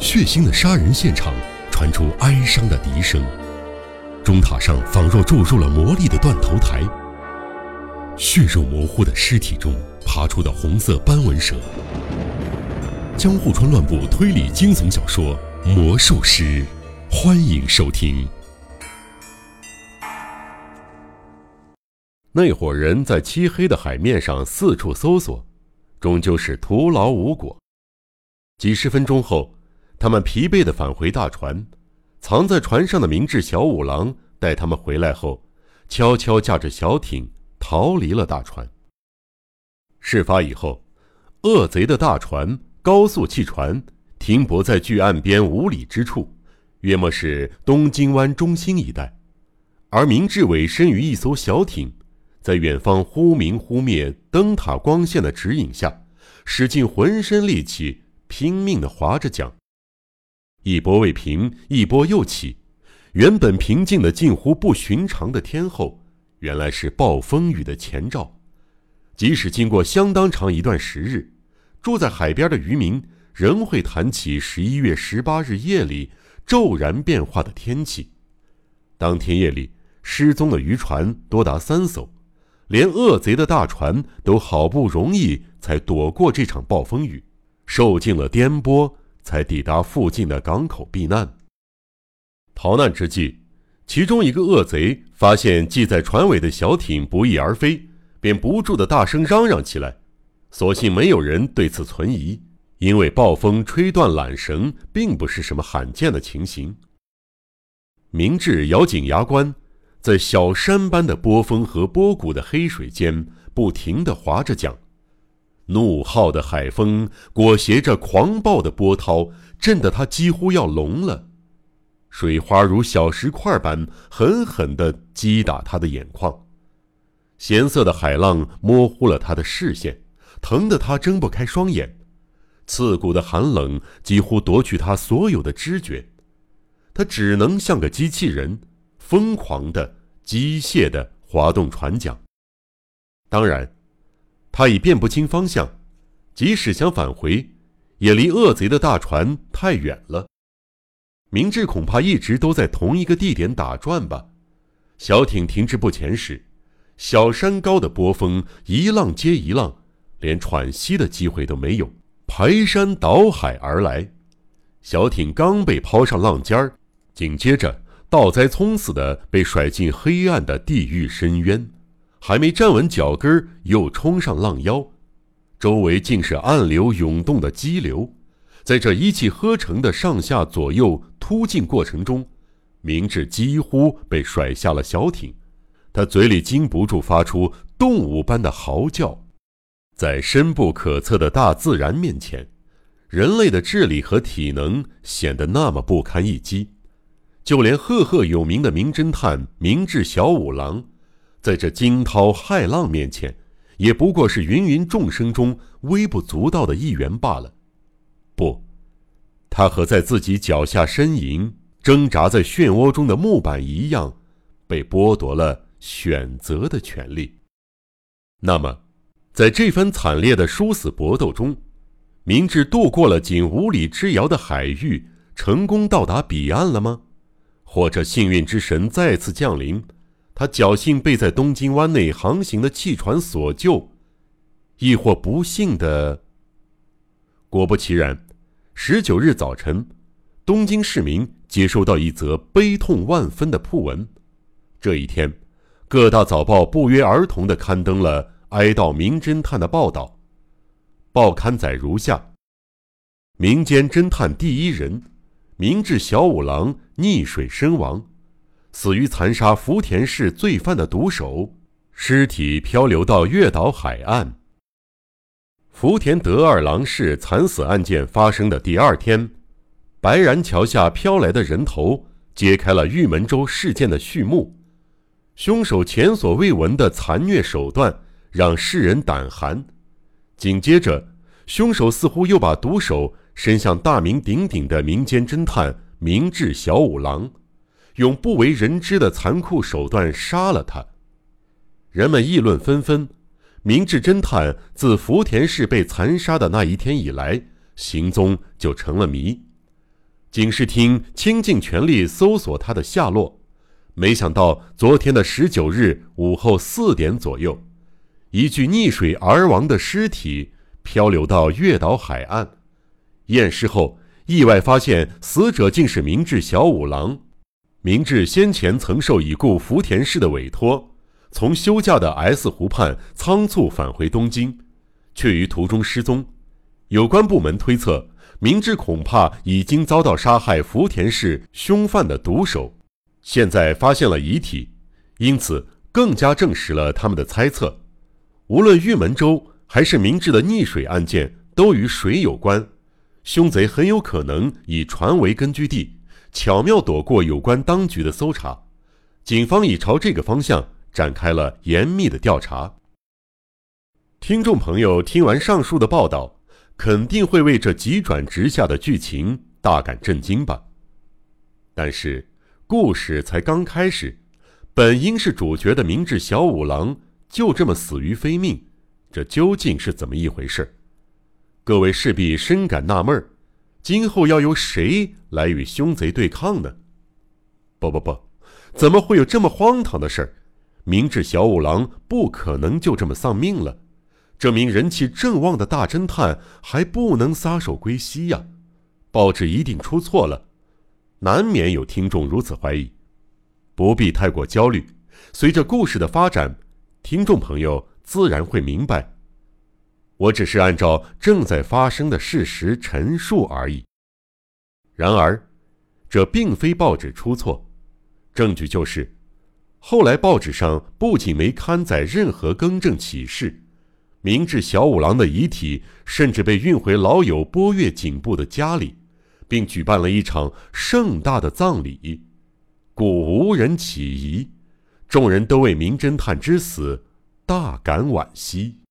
血腥的杀人现场传出哀伤的笛声，钟塔上仿若注入了魔力的断头台。血肉模糊的尸体中爬出的红色斑纹蛇。江户川乱步推理惊悚小说《魔术师》，欢迎收听。那伙人在漆黑的海面上四处搜索，终究是徒劳无果。几十分钟后，他们疲惫地返回大船。藏在船上的明智小五郎带他们回来后，悄悄驾着小艇逃离了大船。事发以后，恶贼的大船。高速汽船停泊在距岸边五里之处，约莫是东京湾中心一带。而明治委身于一艘小艇，在远方忽明忽灭灯塔光线的指引下，使尽浑身力气拼命地划着桨。一波未平，一波又起。原本平静的近乎不寻常的天候，原来是暴风雨的前兆。即使经过相当长一段时日。住在海边的渔民仍会谈起十一月十八日夜里骤然变化的天气。当天夜里失踪的渔船多达三艘，连恶贼的大船都好不容易才躲过这场暴风雨，受尽了颠簸，才抵达附近的港口避难。逃难之际，其中一个恶贼发现系在船尾的小艇不翼而飞，便不住的大声嚷嚷起来。所幸没有人对此存疑，因为暴风吹断缆绳并不是什么罕见的情形。明智咬紧牙关，在小山般的波峰和波谷的黑水间不停地划着桨，怒号的海风裹挟着狂暴的波涛，震得他几乎要聋了。水花如小石块般狠狠地击打他的眼眶，咸涩的海浪模糊了他的视线。疼得他睁不开双眼，刺骨的寒冷几乎夺去他所有的知觉，他只能像个机器人，疯狂的、机械的滑动船桨。当然，他已辨不清方向，即使想返回，也离恶贼的大船太远了。明智恐怕一直都在同一个地点打转吧。小艇停滞不前时，小山高的波峰一浪接一浪。连喘息的机会都没有，排山倒海而来。小艇刚被抛上浪尖儿，紧接着倒栽葱似的被甩进黑暗的地狱深渊，还没站稳脚跟儿，又冲上浪腰。周围尽是暗流涌动的激流，在这一气呵成的上下左右突进过程中，明智几乎被甩下了小艇，他嘴里禁不住发出动物般的嚎叫。在深不可测的大自然面前，人类的智力和体能显得那么不堪一击。就连赫赫有名的名侦探明智小五郎，在这惊涛骇浪面前，也不过是芸芸众生中微不足道的一员罢了。不，他和在自己脚下呻吟、挣扎在漩涡中的木板一样，被剥夺了选择的权利。那么。在这番惨烈的殊死搏斗中，明智渡过了仅五里之遥的海域，成功到达彼岸了吗？或者幸运之神再次降临，他侥幸被在东京湾内航行的汽船所救，亦或不幸的……果不其然，十九日早晨，东京市民接收到一则悲痛万分的讣文。这一天，各大早报不约而同地刊登了。哀悼名侦探的报道，报刊载如下：民间侦探第一人明智小五郎溺水身亡，死于残杀福田市罪犯的毒手，尸体漂流到月岛海岸。福田德二郎氏惨死案件发生的第二天，白然桥下飘来的人头揭开了玉门州事件的序幕，凶手前所未闻的残虐手段。让世人胆寒。紧接着，凶手似乎又把毒手伸向大名鼎鼎的民间侦探明智小五郎，用不为人知的残酷手段杀了他。人们议论纷纷。明智侦探自福田市被残杀的那一天以来，行踪就成了谜。警视厅倾尽全力搜索他的下落，没想到昨天的十九日午后四点左右，一具溺水而亡的尸体漂流到月岛海岸。验尸后，意外发现死者竟是明治小五郎。明治先前曾受已故福田氏的委托，从休假的 S 湖畔仓促返回东京，却于途中失踪。有关部门推测，明治恐怕已经遭到杀害福田氏凶犯的毒手。现在发现了遗体，因此更加证实了他们的猜测。无论玉门州还是明治的溺水案件，都与水有关。凶贼很有可能以船为根据地。巧妙躲过有关当局的搜查，警方已朝这个方向展开了严密的调查。听众朋友听完上述的报道，肯定会为这急转直下的剧情大感震惊吧？但是，故事才刚开始，本应是主角的明智小五郎就这么死于非命，这究竟是怎么一回事？各位势必深感纳闷儿。今后要由谁来与凶贼对抗呢？不不不，怎么会有这么荒唐的事儿？明智小五郎不可能就这么丧命了，这名人气正旺的大侦探还不能撒手归西呀！报纸一定出错了，难免有听众如此怀疑。不必太过焦虑，随着故事的发展，听众朋友自然会明白。我只是按照正在发生的事实陈述而已。然而，这并非报纸出错，证据就是，后来报纸上不仅没刊载任何更正启事，明治小五郎的遗体甚至被运回老友波月警部的家里，并举办了一场盛大的葬礼，故无人起疑，众人都为名侦探之死大感惋惜。